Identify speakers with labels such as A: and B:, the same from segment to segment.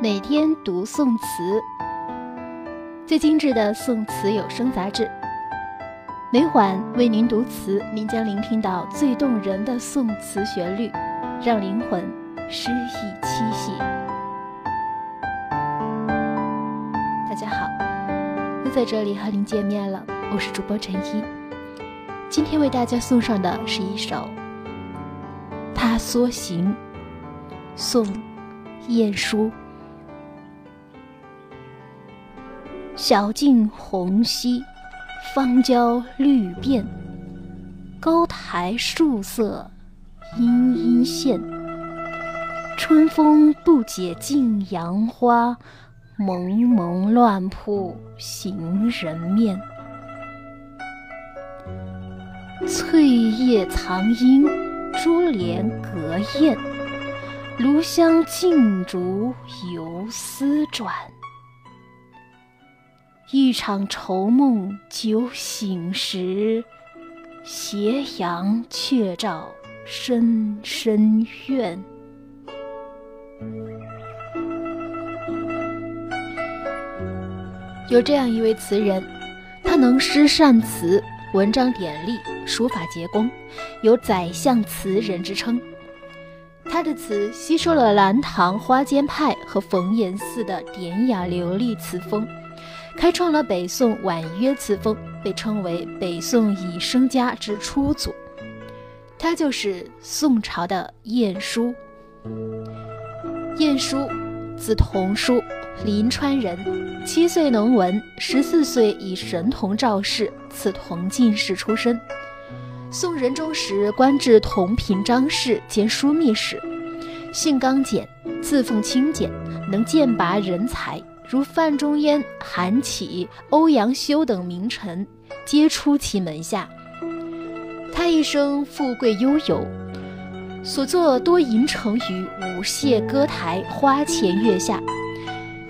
A: 每天读宋词，最精致的宋词有声杂志。每晚为您读词，您将聆听到最动人的宋词旋律，让灵魂诗意栖息。大家好，又在这里和您见面了，我是主播陈一。今天为大家送上的是一首《他梭行》，宋·晏殊。小径红稀，芳郊绿遍。高台树色，阴阴现。春风不解禁杨花，蒙蒙乱扑行人面。翠叶藏阴，珠帘隔燕。炉香劲竹游丝转。一场愁梦酒醒时，斜阳却照深深院。有这样一位词人，他能诗善词，文章典丽，书法结工，有“宰相词人”之称。他的词吸收了南唐花间派和冯延巳的典雅流利词风。开创了北宋婉约词风，被称为北宋以声家之初祖。他就是宋朝的晏殊。晏殊，字同书，临川人，七岁能文，十四岁以神童召仕，赐同进士出身。宋仁宗时官至同平章事兼枢密使，性刚简，自奉清简，能荐拔人才。如范仲淹、韩琦、欧阳修等名臣，皆出其门下。他一生富贵悠游，所作多吟成于舞榭歌台、花前月下，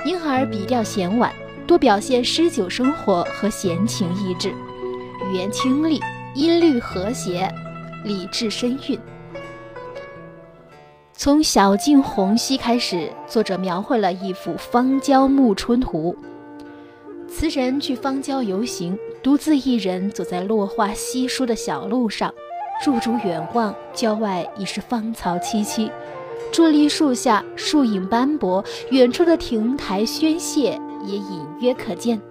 A: 因而笔调闲婉，多表现诗酒生活和闲情逸致，语言清丽，音律和谐，理智深韵。从小径红稀开始，作者描绘了一幅芳郊暮春图。词人去芳郊游行，独自一人走在落花稀疏的小路上，驻足远望，郊外已是芳草萋萋，伫立树下，树影斑驳，远处的亭台轩榭也隐约可见。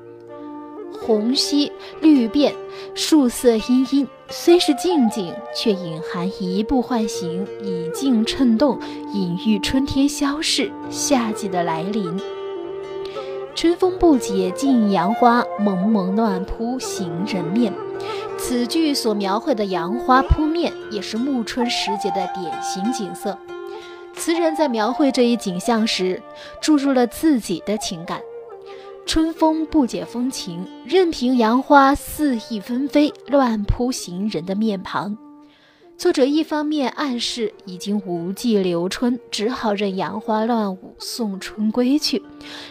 A: 红稀绿变，树色阴阴，虽是静静，却隐含移步换形、以静衬动，隐喻春天消逝，夏季的来临。春风不解禁杨花，蒙蒙乱扑行人面。此句所描绘的杨花扑面，也是暮春时节的典型景色。词人在描绘这一景象时，注入了自己的情感。春风不解风情，任凭杨花肆意纷飞，乱扑行人的面庞。作者一方面暗示已经无计留春，只好任杨花乱舞，送春归去；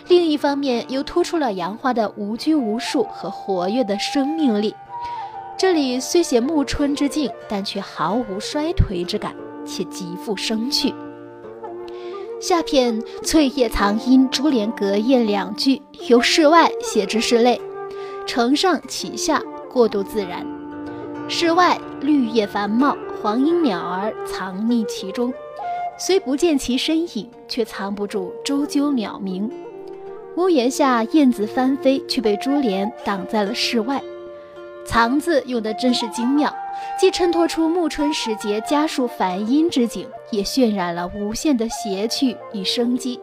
A: 另一方面又突出了杨花的无拘无束和活跃的生命力。这里虽写暮春之境，但却毫无衰颓之感，且极富生趣。下片“翠叶藏阴，珠帘隔燕”两句由室外写至室内，承上启下，过渡自然。室外绿叶繁茂，黄莺鸟儿藏匿其中，虽不见其身影，却藏不住啁啾鸟鸣。屋檐下燕子翻飞，却被珠帘挡在了室外。藏字用的真是精妙，既衬托出暮春时节家树繁阴之景，也渲染了无限的谐趣与生机。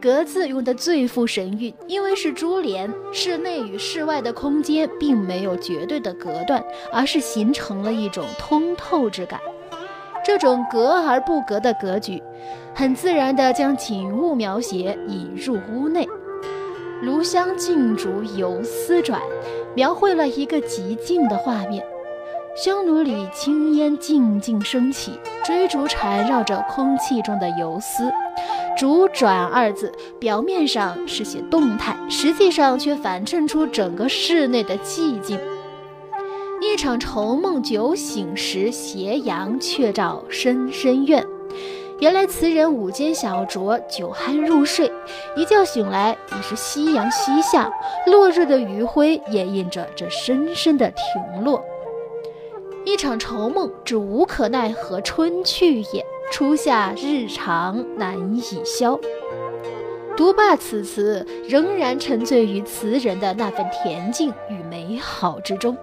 A: 格字用的最富神韵，因为是珠帘，室内与室外的空间并没有绝对的隔断，而是形成了一种通透之感。这种隔而不隔的格局，很自然地将景物描写引入屋内。炉香劲竹游丝转，描绘了一个极静的画面。香炉里青烟静静升起，追逐缠绕着空气中的游丝。竹转二字表面上是写动态，实际上却反衬出整个室内的寂静。一场愁梦酒醒时，斜阳却照深深院。原来词人午间小酌，酒酣入睡，一觉醒来已是夕阳西下，落日的余晖掩映着这深深的停落。一场愁梦，只无可奈何春去也。初夏日长难以消。读罢此词，仍然沉醉于词人的那份恬静与美好之中。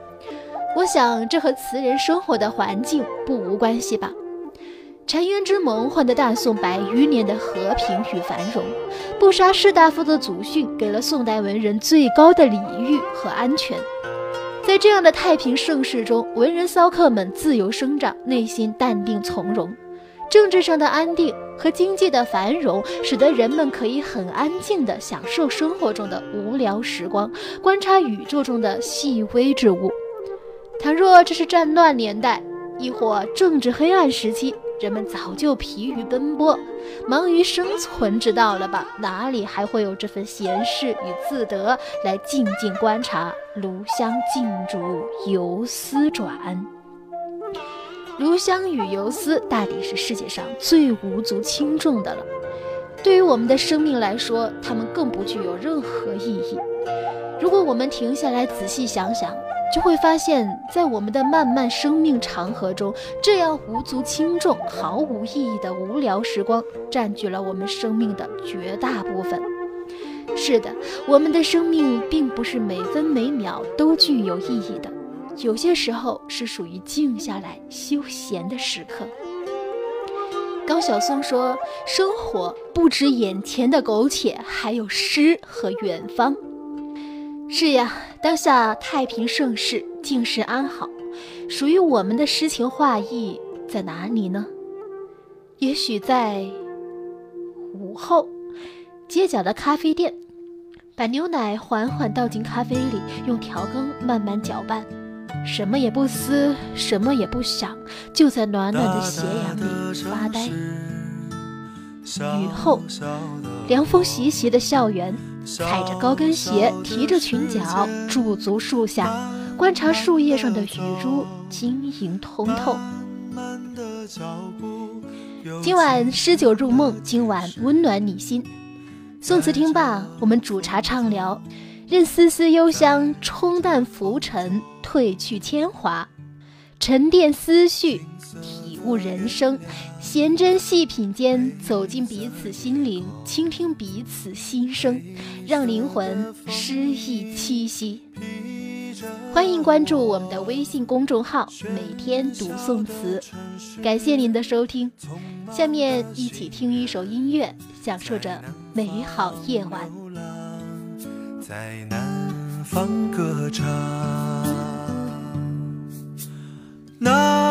A: 我想，这和词人生活的环境不无关系吧。澶渊之盟换得大宋百余年的和平与繁荣，不杀士大夫的祖训给了宋代文人最高的礼遇和安全。在这样的太平盛世中，文人骚客们自由生长，内心淡定从容。政治上的安定和经济的繁荣，使得人们可以很安静地享受生活中的无聊时光，观察宇宙中的细微之物。倘若这是战乱年代，亦或政治黑暗时期，人们早就疲于奔波，忙于生存之道了吧？哪里还会有这份闲适与自得来静静观察炉香镜烛游丝转？炉香与游丝大抵是世界上最无足轻重的了。对于我们的生命来说，它们更不具有任何意义。如果我们停下来仔细想想，就会发现，在我们的漫漫生命长河中，这样无足轻重、毫无意义的无聊时光，占据了我们生命的绝大部分。是的，我们的生命并不是每分每秒都具有意义的。有些时候是属于静下来休闲的时刻。高晓松说：“生活不止眼前的苟且，还有诗和远方。”是呀，当下太平盛世，静世安好，属于我们的诗情画意在哪里呢？也许在午后，街角的咖啡店，把牛奶缓缓倒进咖啡里，用调羹慢慢搅拌。什么也不思，什么也不想，就在暖暖的斜阳里发呆。雨后，凉风习习的校园，踩着高跟鞋，提着裙角，驻足树下，观察树叶上的雨珠晶莹通透。今晚诗酒入梦，今晚温暖你心。宋词听罢，我们煮茶畅聊。任丝丝幽香冲淡浮尘，褪去铅华，沉淀思绪，悟人生，闲斟细品间，走进彼此心灵，倾听彼此心声，让灵魂诗意栖息。欢迎关注我们的微信公众号，每天读宋词。感谢您的收听，下面一起听一首音乐，享受着美好夜晚。
B: 在南方歌唱，那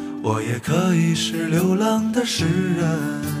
B: 我也可以是流浪的诗人。